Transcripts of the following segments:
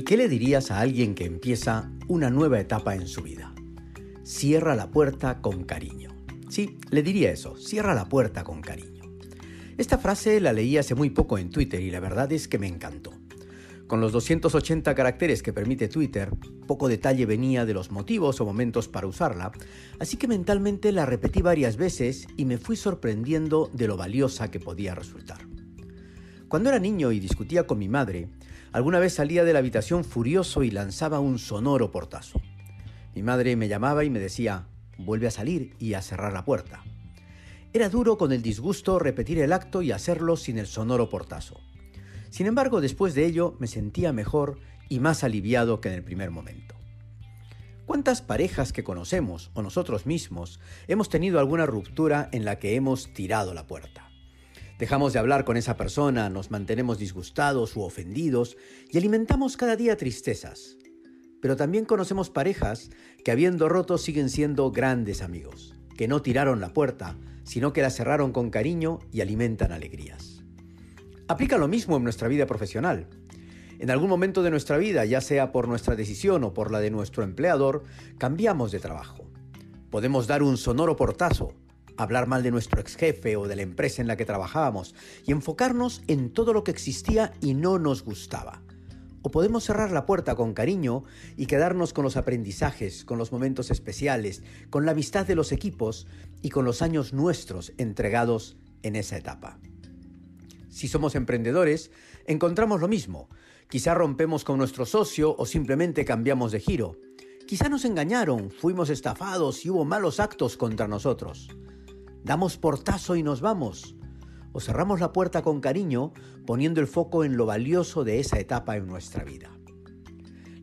¿Y qué le dirías a alguien que empieza una nueva etapa en su vida? Cierra la puerta con cariño. Sí, le diría eso, cierra la puerta con cariño. Esta frase la leí hace muy poco en Twitter y la verdad es que me encantó. Con los 280 caracteres que permite Twitter, poco detalle venía de los motivos o momentos para usarla, así que mentalmente la repetí varias veces y me fui sorprendiendo de lo valiosa que podía resultar. Cuando era niño y discutía con mi madre, alguna vez salía de la habitación furioso y lanzaba un sonoro portazo. Mi madre me llamaba y me decía, vuelve a salir y a cerrar la puerta. Era duro con el disgusto repetir el acto y hacerlo sin el sonoro portazo. Sin embargo, después de ello me sentía mejor y más aliviado que en el primer momento. ¿Cuántas parejas que conocemos o nosotros mismos hemos tenido alguna ruptura en la que hemos tirado la puerta? Dejamos de hablar con esa persona, nos mantenemos disgustados u ofendidos y alimentamos cada día tristezas. Pero también conocemos parejas que habiendo roto siguen siendo grandes amigos, que no tiraron la puerta, sino que la cerraron con cariño y alimentan alegrías. Aplica lo mismo en nuestra vida profesional. En algún momento de nuestra vida, ya sea por nuestra decisión o por la de nuestro empleador, cambiamos de trabajo. Podemos dar un sonoro portazo, hablar mal de nuestro ex jefe o de la empresa en la que trabajábamos y enfocarnos en todo lo que existía y no nos gustaba. O podemos cerrar la puerta con cariño y quedarnos con los aprendizajes, con los momentos especiales, con la amistad de los equipos y con los años nuestros entregados en esa etapa. Si somos emprendedores, encontramos lo mismo. Quizá rompemos con nuestro socio o simplemente cambiamos de giro. Quizá nos engañaron, fuimos estafados y hubo malos actos contra nosotros. Damos portazo y nos vamos. O cerramos la puerta con cariño poniendo el foco en lo valioso de esa etapa en nuestra vida.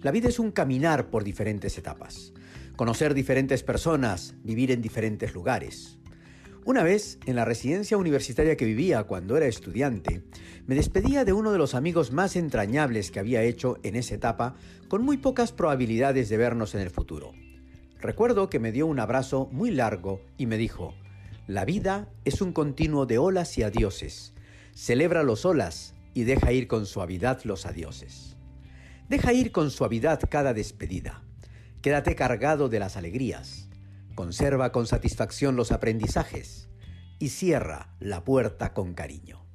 La vida es un caminar por diferentes etapas, conocer diferentes personas, vivir en diferentes lugares. Una vez, en la residencia universitaria que vivía cuando era estudiante, me despedía de uno de los amigos más entrañables que había hecho en esa etapa, con muy pocas probabilidades de vernos en el futuro. Recuerdo que me dio un abrazo muy largo y me dijo, la vida es un continuo de olas y adioses. Celebra los olas y deja ir con suavidad los adioses. Deja ir con suavidad cada despedida. Quédate cargado de las alegrías conserva con satisfacción los aprendizajes y cierra la puerta con cariño.